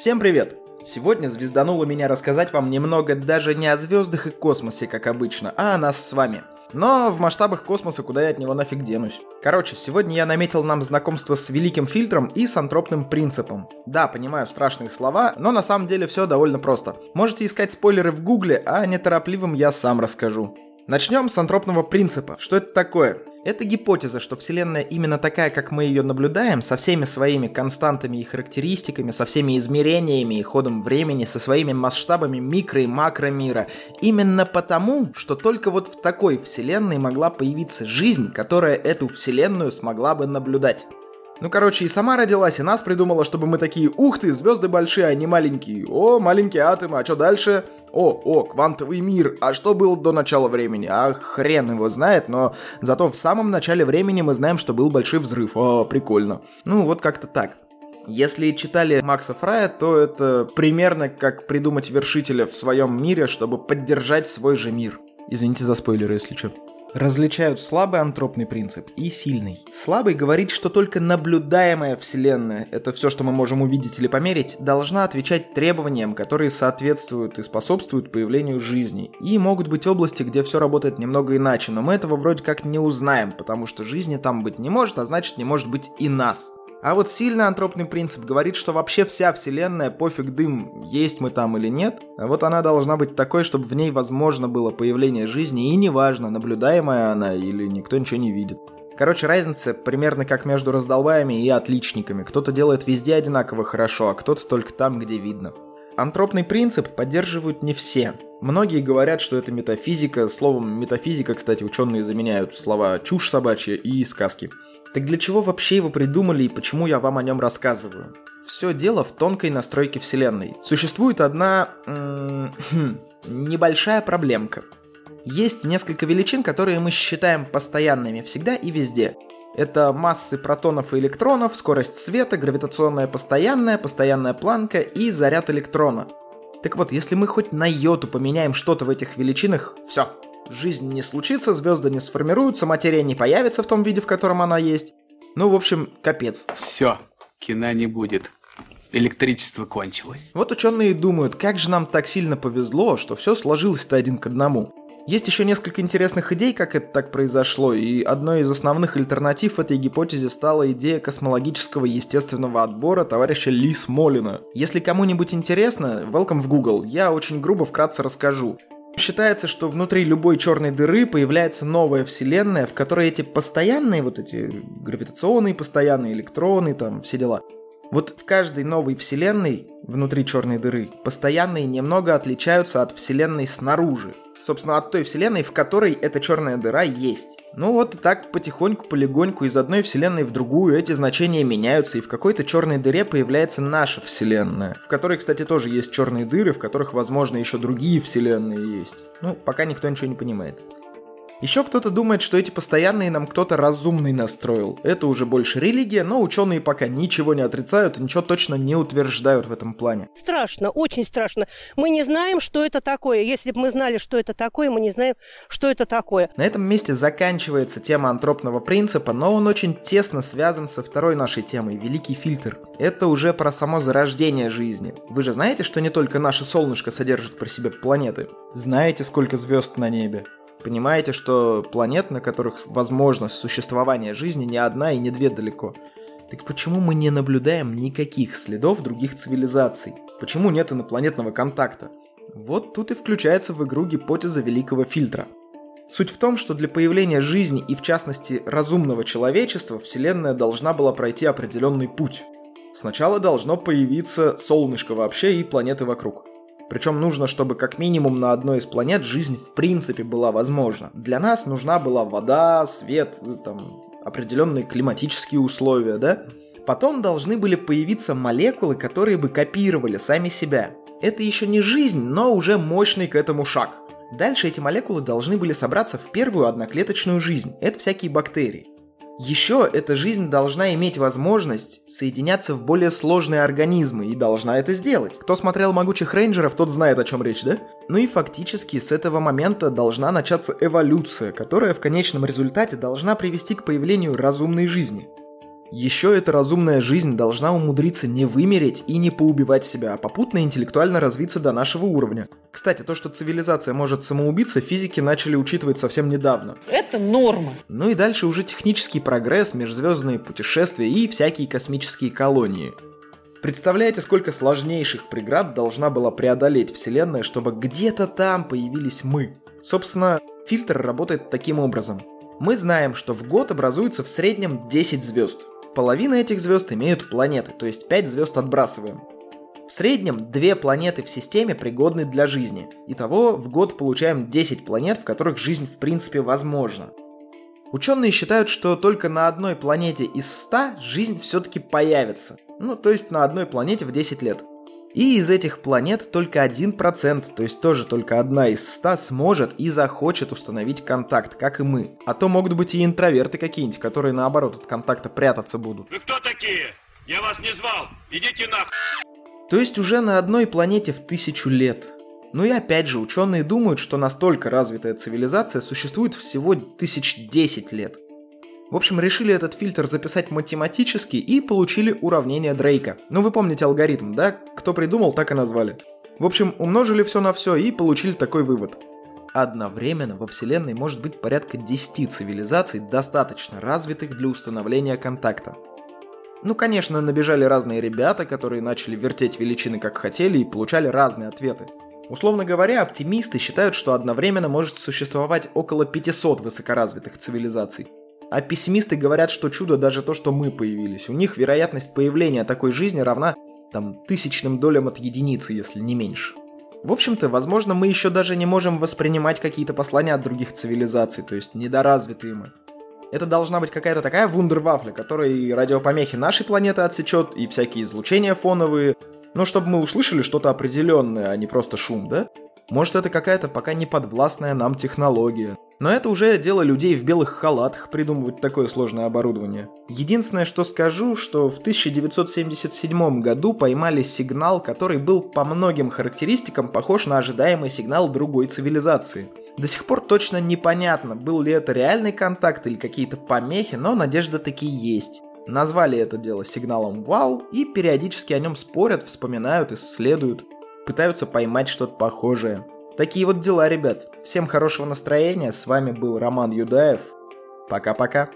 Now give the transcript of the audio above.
Всем привет! Сегодня звездануло меня рассказать вам немного даже не о звездах и космосе, как обычно, а о нас с вами. Но в масштабах космоса куда я от него нафиг денусь. Короче, сегодня я наметил нам знакомство с великим фильтром и с антропным принципом. Да, понимаю страшные слова, но на самом деле все довольно просто. Можете искать спойлеры в гугле, а неторопливым я сам расскажу. Начнем с антропного принципа. Что это такое? Это гипотеза, что Вселенная именно такая, как мы ее наблюдаем, со всеми своими константами и характеристиками, со всеми измерениями и ходом времени, со своими масштабами микро- и макромира. Именно потому, что только вот в такой Вселенной могла появиться жизнь, которая эту Вселенную смогла бы наблюдать. Ну, короче, и сама родилась, и нас придумала, чтобы мы такие, ух ты, звезды большие, а не маленькие. О, маленькие атомы, а что дальше? О, о, квантовый мир. А что было до начала времени? А хрен его знает, но зато в самом начале времени мы знаем, что был большой взрыв. О, прикольно. Ну, вот как-то так. Если читали Макса Фрая, то это примерно как придумать вершителя в своем мире, чтобы поддержать свой же мир. Извините за спойлеры, если что различают слабый антропный принцип и сильный. Слабый говорит, что только наблюдаемая Вселенная, это все, что мы можем увидеть или померить, должна отвечать требованиям, которые соответствуют и способствуют появлению жизни. И могут быть области, где все работает немного иначе, но мы этого вроде как не узнаем, потому что жизни там быть не может, а значит не может быть и нас. А вот сильный антропный принцип говорит, что вообще вся вселенная, пофиг дым, есть мы там или нет, а вот она должна быть такой, чтобы в ней возможно было появление жизни, и неважно, наблюдаемая она или никто ничего не видит. Короче, разница примерно как между раздолбаями и отличниками. Кто-то делает везде одинаково хорошо, а кто-то только там, где видно. Антропный принцип поддерживают не все. Многие говорят, что это метафизика. Словом метафизика, кстати, ученые заменяют слова чушь собачья и сказки. Так для чего вообще его придумали и почему я вам о нем рассказываю? Все дело в тонкой настройке Вселенной. Существует одна м- хм, небольшая проблемка. Есть несколько величин, которые мы считаем постоянными всегда и везде. Это массы протонов и электронов, скорость света, гравитационная постоянная, постоянная планка и заряд электрона. Так вот, если мы хоть на йоту поменяем что-то в этих величинах, все, жизнь не случится, звезды не сформируются, материя не появится в том виде, в котором она есть. Ну, в общем, капец. Все, кино не будет. Электричество кончилось. Вот ученые думают, как же нам так сильно повезло, что все сложилось-то один к одному. Есть еще несколько интересных идей, как это так произошло, и одной из основных альтернатив этой гипотезе стала идея космологического естественного отбора товарища Ли Смолина. Если кому-нибудь интересно, welcome в Google, я очень грубо вкратце расскажу. Считается, что внутри любой черной дыры появляется новая вселенная, в которой эти постоянные, вот эти гравитационные постоянные электроны, там все дела. Вот в каждой новой вселенной внутри черной дыры постоянные немного отличаются от вселенной снаружи собственно, от той вселенной, в которой эта черная дыра есть. Ну вот и так потихоньку, полегоньку из одной вселенной в другую эти значения меняются, и в какой-то черной дыре появляется наша вселенная, в которой, кстати, тоже есть черные дыры, в которых, возможно, еще другие вселенные есть. Ну, пока никто ничего не понимает. Еще кто-то думает, что эти постоянные нам кто-то разумный настроил. Это уже больше религия, но ученые пока ничего не отрицают и ничего точно не утверждают в этом плане. Страшно, очень страшно. Мы не знаем, что это такое. Если бы мы знали, что это такое, мы не знаем, что это такое. На этом месте заканчивается тема антропного принципа, но он очень тесно связан со второй нашей темой – Великий фильтр. Это уже про само зарождение жизни. Вы же знаете, что не только наше солнышко содержит про себя планеты? Знаете, сколько звезд на небе? Понимаете, что планет, на которых возможность существования жизни не одна и не две далеко. Так почему мы не наблюдаем никаких следов других цивилизаций? Почему нет инопланетного контакта? Вот тут и включается в игру гипотеза великого фильтра. Суть в том, что для появления жизни и в частности разумного человечества Вселенная должна была пройти определенный путь. Сначала должно появиться солнышко вообще и планеты вокруг. Причем нужно, чтобы как минимум на одной из планет жизнь в принципе была возможна. Для нас нужна была вода, свет, э, там, определенные климатические условия, да? Потом должны были появиться молекулы, которые бы копировали сами себя. Это еще не жизнь, но уже мощный к этому шаг. Дальше эти молекулы должны были собраться в первую одноклеточную жизнь. Это всякие бактерии. Еще эта жизнь должна иметь возможность соединяться в более сложные организмы и должна это сделать. Кто смотрел «Могучих рейнджеров», тот знает, о чем речь, да? Ну и фактически с этого момента должна начаться эволюция, которая в конечном результате должна привести к появлению разумной жизни. Еще эта разумная жизнь должна умудриться не вымереть и не поубивать себя, а попутно интеллектуально развиться до нашего уровня. Кстати, то, что цивилизация может самоубиться, физики начали учитывать совсем недавно. Это норма. Ну и дальше уже технический прогресс, межзвездные путешествия и всякие космические колонии. Представляете, сколько сложнейших преград должна была преодолеть Вселенная, чтобы где-то там появились мы? Собственно, фильтр работает таким образом. Мы знаем, что в год образуется в среднем 10 звезд. Половина этих звезд имеют планеты, то есть 5 звезд отбрасываем. В среднем две планеты в системе пригодны для жизни. Итого в год получаем 10 планет, в которых жизнь в принципе возможна. Ученые считают, что только на одной планете из 100 жизнь все-таки появится. Ну, то есть на одной планете в 10 лет. И из этих планет только 1%, то есть тоже только одна из 100 сможет и захочет установить контакт, как и мы. А то могут быть и интроверты какие-нибудь, которые наоборот от контакта прятаться будут. Вы кто такие? Я вас не звал. Идите нахуй. То есть уже на одной планете в тысячу лет. Ну и опять же, ученые думают, что настолько развитая цивилизация существует всего тысяч десять лет. В общем, решили этот фильтр записать математически и получили уравнение Дрейка. Ну вы помните алгоритм, да? Кто придумал, так и назвали. В общем, умножили все на все и получили такой вывод. Одновременно во Вселенной может быть порядка 10 цивилизаций, достаточно развитых для установления контакта. Ну, конечно, набежали разные ребята, которые начали вертеть величины как хотели и получали разные ответы. Условно говоря, оптимисты считают, что одновременно может существовать около 500 высокоразвитых цивилизаций. А пессимисты говорят, что чудо даже то, что мы появились. У них вероятность появления такой жизни равна там тысячным долям от единицы, если не меньше. В общем-то, возможно, мы еще даже не можем воспринимать какие-то послания от других цивилизаций, то есть недоразвитые мы. Это должна быть какая-то такая вундервафля, которая и радиопомехи нашей планеты отсечет, и всякие излучения фоновые, но чтобы мы услышали что-то определенное, а не просто шум, да? Может, это какая-то пока не подвластная нам технология. Но это уже дело людей в белых халатах придумывать такое сложное оборудование. Единственное, что скажу, что в 1977 году поймали сигнал, который был по многим характеристикам похож на ожидаемый сигнал другой цивилизации. До сих пор точно непонятно, был ли это реальный контакт или какие-то помехи, но надежда таки есть. Назвали это дело сигналом «Вау» и периодически о нем спорят, вспоминают, исследуют пытаются поймать что-то похожее. Такие вот дела, ребят. Всем хорошего настроения. С вами был Роман Юдаев. Пока-пока.